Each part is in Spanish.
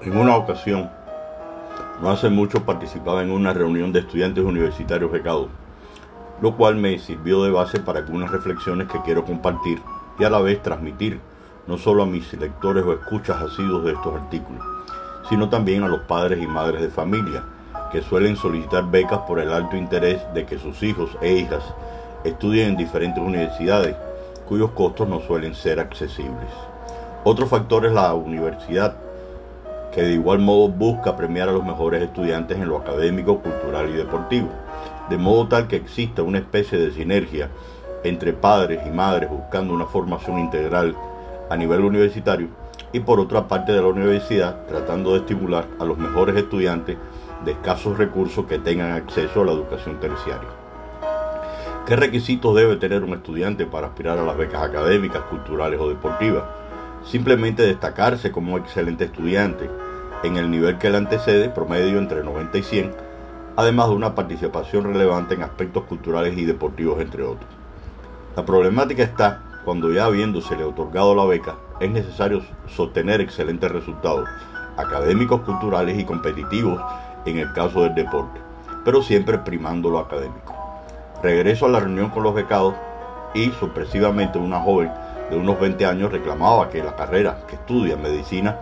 En una ocasión, no hace mucho participaba en una reunión de estudiantes universitarios becados, lo cual me sirvió de base para algunas reflexiones que quiero compartir y a la vez transmitir no solo a mis lectores o escuchas asiduos de estos artículos, sino también a los padres y madres de familia que suelen solicitar becas por el alto interés de que sus hijos e hijas estudien en diferentes universidades cuyos costos no suelen ser accesibles. Otro factor es la universidad que de igual modo busca premiar a los mejores estudiantes en lo académico, cultural y deportivo, de modo tal que exista una especie de sinergia entre padres y madres buscando una formación integral a nivel universitario y por otra parte de la universidad tratando de estimular a los mejores estudiantes de escasos recursos que tengan acceso a la educación terciaria. ¿Qué requisitos debe tener un estudiante para aspirar a las becas académicas, culturales o deportivas? simplemente destacarse como un excelente estudiante en el nivel que le antecede, promedio entre 90 y 100, además de una participación relevante en aspectos culturales y deportivos, entre otros. La problemática está cuando ya habiéndosele otorgado la beca, es necesario sostener excelentes resultados académicos, culturales y competitivos en el caso del deporte, pero siempre primando lo académico. Regreso a la reunión con los becados y sorpresivamente una joven de unos 20 años reclamaba que la carrera que estudia medicina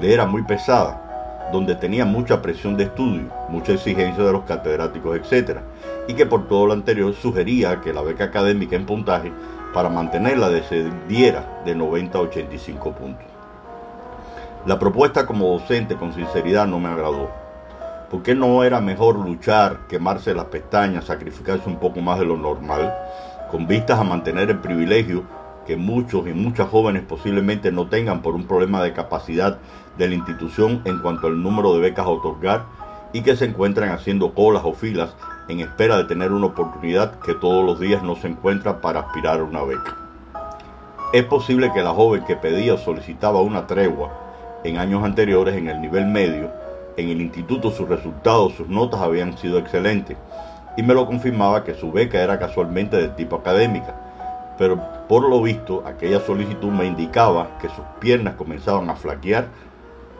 le era muy pesada, donde tenía mucha presión de estudio, mucha exigencia de los catedráticos, etc. Y que por todo lo anterior sugería que la beca académica en puntaje para mantenerla descendiera de 90 a 85 puntos. La propuesta como docente con sinceridad no me agradó. ¿Por qué no era mejor luchar, quemarse las pestañas, sacrificarse un poco más de lo normal, con vistas a mantener el privilegio que muchos y muchas jóvenes posiblemente no tengan por un problema de capacidad de la institución en cuanto al número de becas a otorgar y que se encuentran haciendo colas o filas en espera de tener una oportunidad que todos los días no se encuentra para aspirar a una beca. Es posible que la joven que pedía o solicitaba una tregua en años anteriores en el nivel medio, en el instituto sus resultados, sus notas habían sido excelentes y me lo confirmaba que su beca era casualmente de tipo académica pero por lo visto aquella solicitud me indicaba que sus piernas comenzaban a flaquear,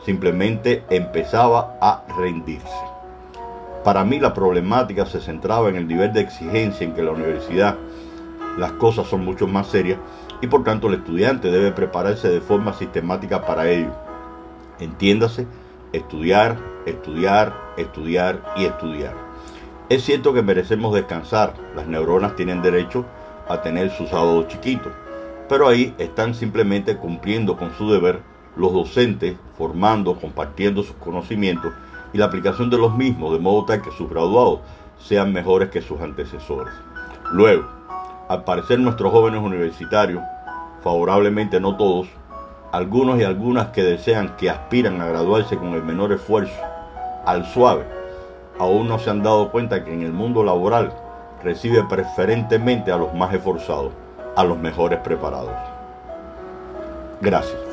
simplemente empezaba a rendirse. Para mí la problemática se centraba en el nivel de exigencia en que la universidad las cosas son mucho más serias y por tanto el estudiante debe prepararse de forma sistemática para ello. Entiéndase, estudiar, estudiar, estudiar y estudiar. Es cierto que merecemos descansar, las neuronas tienen derecho a tener su sábado chiquito. Pero ahí están simplemente cumpliendo con su deber los docentes, formando, compartiendo sus conocimientos y la aplicación de los mismos, de modo tal que sus graduados sean mejores que sus antecesores. Luego, al parecer nuestros jóvenes universitarios, favorablemente no todos, algunos y algunas que desean que aspiran a graduarse con el menor esfuerzo, al suave, aún no se han dado cuenta que en el mundo laboral recibe preferentemente a los más esforzados, a los mejores preparados. Gracias.